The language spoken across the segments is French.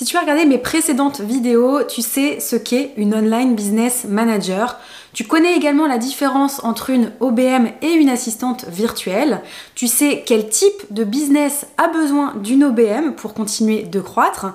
Si tu as regardé mes précédentes vidéos, tu sais ce qu'est une online business manager. Tu connais également la différence entre une OBM et une assistante virtuelle. Tu sais quel type de business a besoin d'une OBM pour continuer de croître.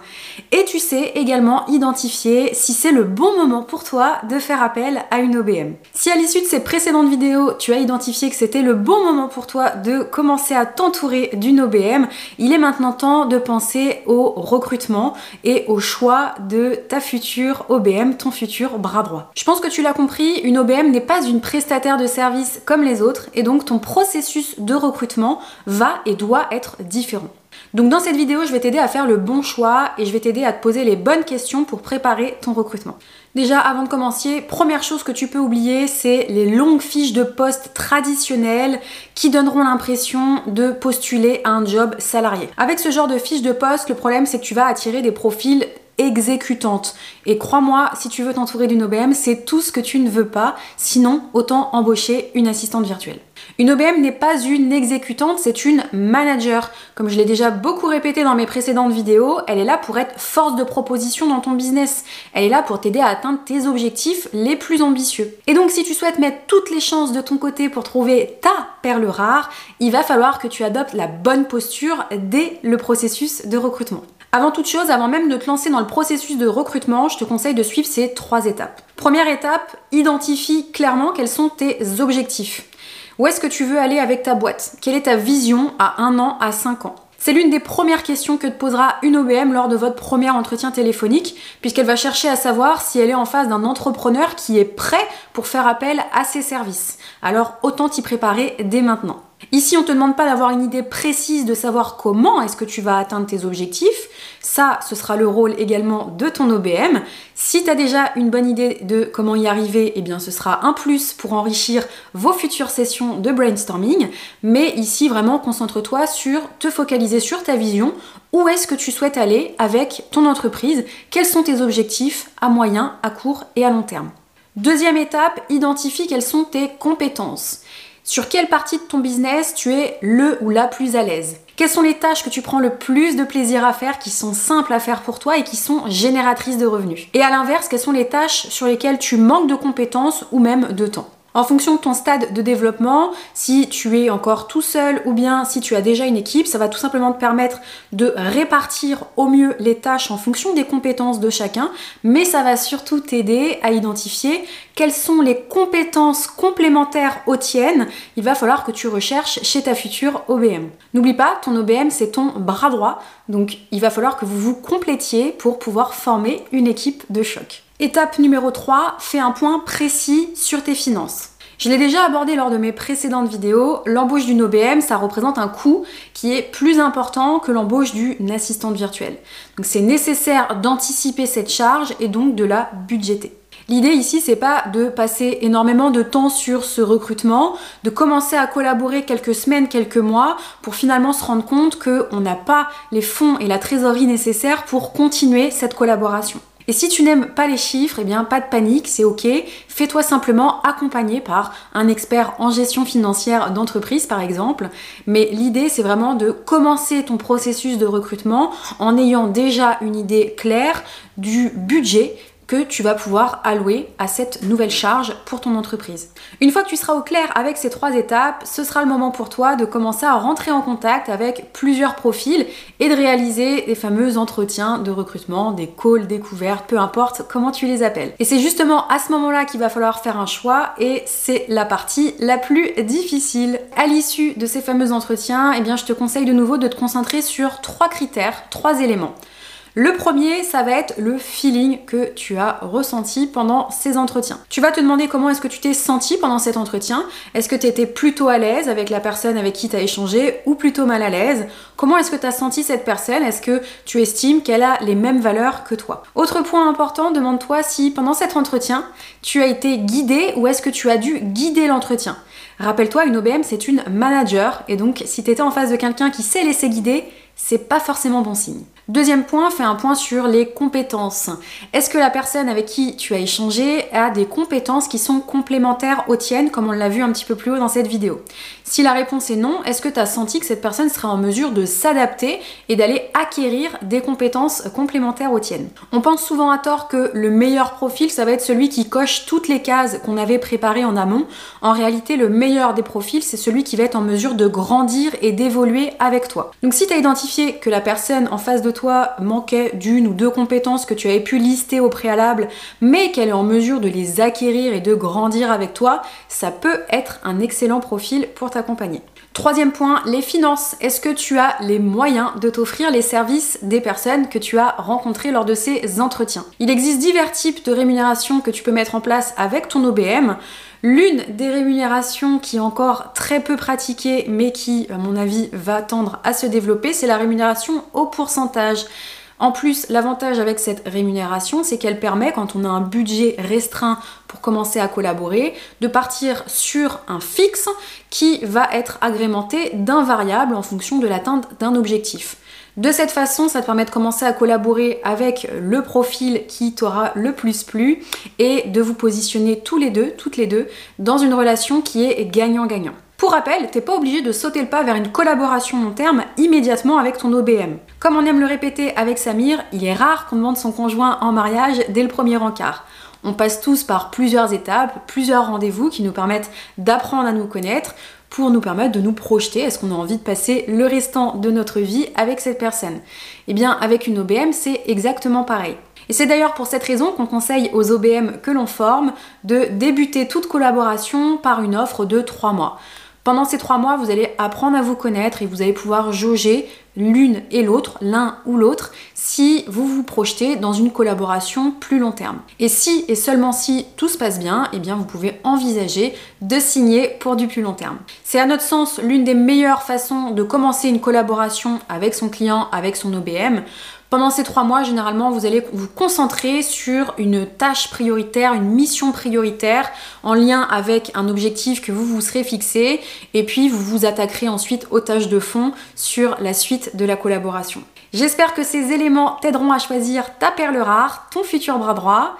Et tu sais également identifier si c'est le bon moment pour toi de faire appel à une OBM. Si à l'issue de ces précédentes vidéos, tu as identifié que c'était le bon moment pour toi de commencer à t'entourer d'une OBM, il est maintenant temps de penser au recrutement et au choix de ta future OBM, ton futur bras droit. Je pense que tu l'as compris, une OBM n'est pas une prestataire de service comme les autres et donc ton processus de recrutement va et doit être différent. Donc dans cette vidéo, je vais t'aider à faire le bon choix et je vais t'aider à te poser les bonnes questions pour préparer ton recrutement. Déjà, avant de commencer, première chose que tu peux oublier, c'est les longues fiches de poste traditionnelles qui donneront l'impression de postuler à un job salarié. Avec ce genre de fiches de poste, le problème c'est que tu vas attirer des profils exécutante. Et crois-moi, si tu veux t'entourer d'une OBM, c'est tout ce que tu ne veux pas. Sinon, autant embaucher une assistante virtuelle. Une OBM n'est pas une exécutante, c'est une manager. Comme je l'ai déjà beaucoup répété dans mes précédentes vidéos, elle est là pour être force de proposition dans ton business. Elle est là pour t'aider à atteindre tes objectifs les plus ambitieux. Et donc si tu souhaites mettre toutes les chances de ton côté pour trouver ta perle rare, il va falloir que tu adoptes la bonne posture dès le processus de recrutement. Avant toute chose, avant même de te lancer dans le processus de recrutement, je te conseille de suivre ces trois étapes. Première étape, identifie clairement quels sont tes objectifs. Où est-ce que tu veux aller avec ta boîte? Quelle est ta vision à un an, à cinq ans? C'est l'une des premières questions que te posera une OBM lors de votre premier entretien téléphonique, puisqu'elle va chercher à savoir si elle est en face d'un entrepreneur qui est prêt pour faire appel à ses services. Alors autant t'y préparer dès maintenant. Ici, on ne te demande pas d'avoir une idée précise de savoir comment est-ce que tu vas atteindre tes objectifs. Ça, ce sera le rôle également de ton OBM. Si tu as déjà une bonne idée de comment y arriver, eh bien ce sera un plus pour enrichir vos futures sessions de brainstorming. Mais ici, vraiment, concentre-toi sur te focaliser sur ta vision. Où est-ce que tu souhaites aller avec ton entreprise? Quels sont tes objectifs à moyen, à court et à long terme? Deuxième étape, identifie quelles sont tes compétences. Sur quelle partie de ton business tu es le ou la plus à l'aise? Quelles sont les tâches que tu prends le plus de plaisir à faire, qui sont simples à faire pour toi et qui sont génératrices de revenus? Et à l'inverse, quelles sont les tâches sur lesquelles tu manques de compétences ou même de temps? En fonction de ton stade de développement, si tu es encore tout seul ou bien si tu as déjà une équipe, ça va tout simplement te permettre de répartir au mieux les tâches en fonction des compétences de chacun, mais ça va surtout t'aider à identifier quelles sont les compétences complémentaires aux tiennes. Il va falloir que tu recherches chez ta future OBM. N'oublie pas, ton OBM c'est ton bras droit, donc il va falloir que vous vous complétiez pour pouvoir former une équipe de choc. Étape numéro 3, fais un point précis sur tes finances. Je l'ai déjà abordé lors de mes précédentes vidéos, l'embauche d'une OBM, ça représente un coût qui est plus important que l'embauche d'une assistante virtuelle. Donc c'est nécessaire d'anticiper cette charge et donc de la budgéter. L'idée ici, c'est pas de passer énormément de temps sur ce recrutement, de commencer à collaborer quelques semaines, quelques mois, pour finalement se rendre compte qu'on n'a pas les fonds et la trésorerie nécessaires pour continuer cette collaboration. Et si tu n'aimes pas les chiffres, eh bien pas de panique, c'est ok. Fais-toi simplement accompagner par un expert en gestion financière d'entreprise par exemple. Mais l'idée c'est vraiment de commencer ton processus de recrutement en ayant déjà une idée claire du budget que tu vas pouvoir allouer à cette nouvelle charge pour ton entreprise. Une fois que tu seras au clair avec ces trois étapes, ce sera le moment pour toi de commencer à rentrer en contact avec plusieurs profils et de réaliser les fameux entretiens de recrutement, des calls découverts, peu importe comment tu les appelles. Et c'est justement à ce moment-là qu'il va falloir faire un choix et c'est la partie la plus difficile. À l'issue de ces fameux entretiens, eh bien je te conseille de nouveau de te concentrer sur trois critères, trois éléments. Le premier, ça va être le feeling que tu as ressenti pendant ces entretiens. Tu vas te demander comment est-ce que tu t'es senti pendant cet entretien. Est-ce que tu étais plutôt à l'aise avec la personne avec qui tu as échangé ou plutôt mal à l'aise? Comment est-ce que tu as senti cette personne? Est-ce que tu estimes qu'elle a les mêmes valeurs que toi? Autre point important, demande-toi si pendant cet entretien, tu as été guidé ou est-ce que tu as dû guider l'entretien. Rappelle-toi, une OBM, c'est une manager, et donc si tu étais en face de quelqu'un qui sait laisser guider, c'est pas forcément bon signe. Deuxième point, fais un point sur les compétences. Est-ce que la personne avec qui tu as échangé des compétences qui sont complémentaires aux tiennes, comme on l'a vu un petit peu plus haut dans cette vidéo Si la réponse est non, est-ce que tu as senti que cette personne serait en mesure de s'adapter et d'aller acquérir des compétences complémentaires aux tiennes? On pense souvent à tort que le meilleur profil, ça va être celui qui coche toutes les cases qu'on avait préparées en amont. En réalité, le meilleur des profils, c'est celui qui va être en mesure de grandir et d'évoluer avec toi. Donc si tu as identifié que la personne en face de toi manquait d'une ou deux compétences que tu avais pu lister au préalable, mais qu'elle est en mesure de les acquérir et de grandir avec toi, ça peut être un excellent profil pour t'accompagner. Troisième point, les finances. Est-ce que tu as les moyens de t'offrir les services des personnes que tu as rencontrées lors de ces entretiens? Il existe divers types de rémunérations que tu peux mettre en place avec ton OBM. L'une des rémunérations qui est encore très peu pratiquée mais qui, à mon avis, va tendre à se développer, c'est la rémunération au pourcentage. En plus, l'avantage avec cette rémunération, c'est qu'elle permet, quand on a un budget restreint pour commencer à collaborer, de partir sur un fixe qui va être agrémenté d'un variable en fonction de l'atteinte d'un objectif. De cette façon, ça te permet de commencer à collaborer avec le profil qui t'aura le plus plu et de vous positionner tous les deux, toutes les deux, dans une relation qui est gagnant-gagnant. Pour rappel, t'es pas obligé de sauter le pas vers une collaboration long terme immédiatement avec ton OBM. Comme on aime le répéter avec Samir, il est rare qu'on demande son conjoint en mariage dès le premier encart. On passe tous par plusieurs étapes, plusieurs rendez-vous qui nous permettent d'apprendre à nous connaître pour nous permettre de nous projeter. Est-ce qu'on a envie de passer le restant de notre vie avec cette personne Eh bien, avec une OBM, c'est exactement pareil. Et c'est d'ailleurs pour cette raison qu'on conseille aux OBM que l'on forme de débuter toute collaboration par une offre de 3 mois. Pendant ces trois mois, vous allez apprendre à vous connaître et vous allez pouvoir jauger l'une et l'autre, l'un ou l'autre, si vous vous projetez dans une collaboration plus long terme. Et si et seulement si tout se passe bien, eh bien vous pouvez envisager de signer pour du plus long terme. C'est à notre sens l'une des meilleures façons de commencer une collaboration avec son client, avec son OBM. Pendant ces trois mois, généralement, vous allez vous concentrer sur une tâche prioritaire, une mission prioritaire en lien avec un objectif que vous vous serez fixé et puis vous vous attaquerez ensuite aux tâches de fond sur la suite de la collaboration. J'espère que ces éléments t'aideront à choisir ta perle rare, ton futur bras droit.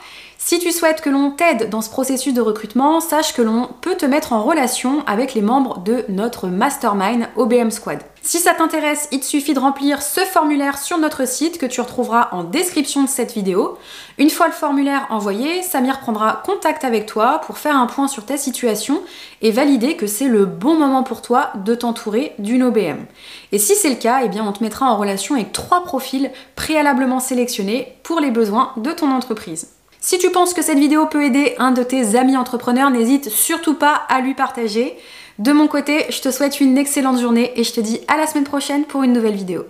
Si tu souhaites que l'on t'aide dans ce processus de recrutement, sache que l'on peut te mettre en relation avec les membres de notre mastermind OBM Squad. Si ça t'intéresse, il te suffit de remplir ce formulaire sur notre site que tu retrouveras en description de cette vidéo. Une fois le formulaire envoyé, Samir prendra contact avec toi pour faire un point sur ta situation et valider que c'est le bon moment pour toi de t'entourer d'une OBM. Et si c'est le cas, eh bien on te mettra en relation avec trois profils préalablement sélectionnés pour les besoins de ton entreprise. Si tu penses que cette vidéo peut aider un de tes amis entrepreneurs, n'hésite surtout pas à lui partager. De mon côté, je te souhaite une excellente journée et je te dis à la semaine prochaine pour une nouvelle vidéo.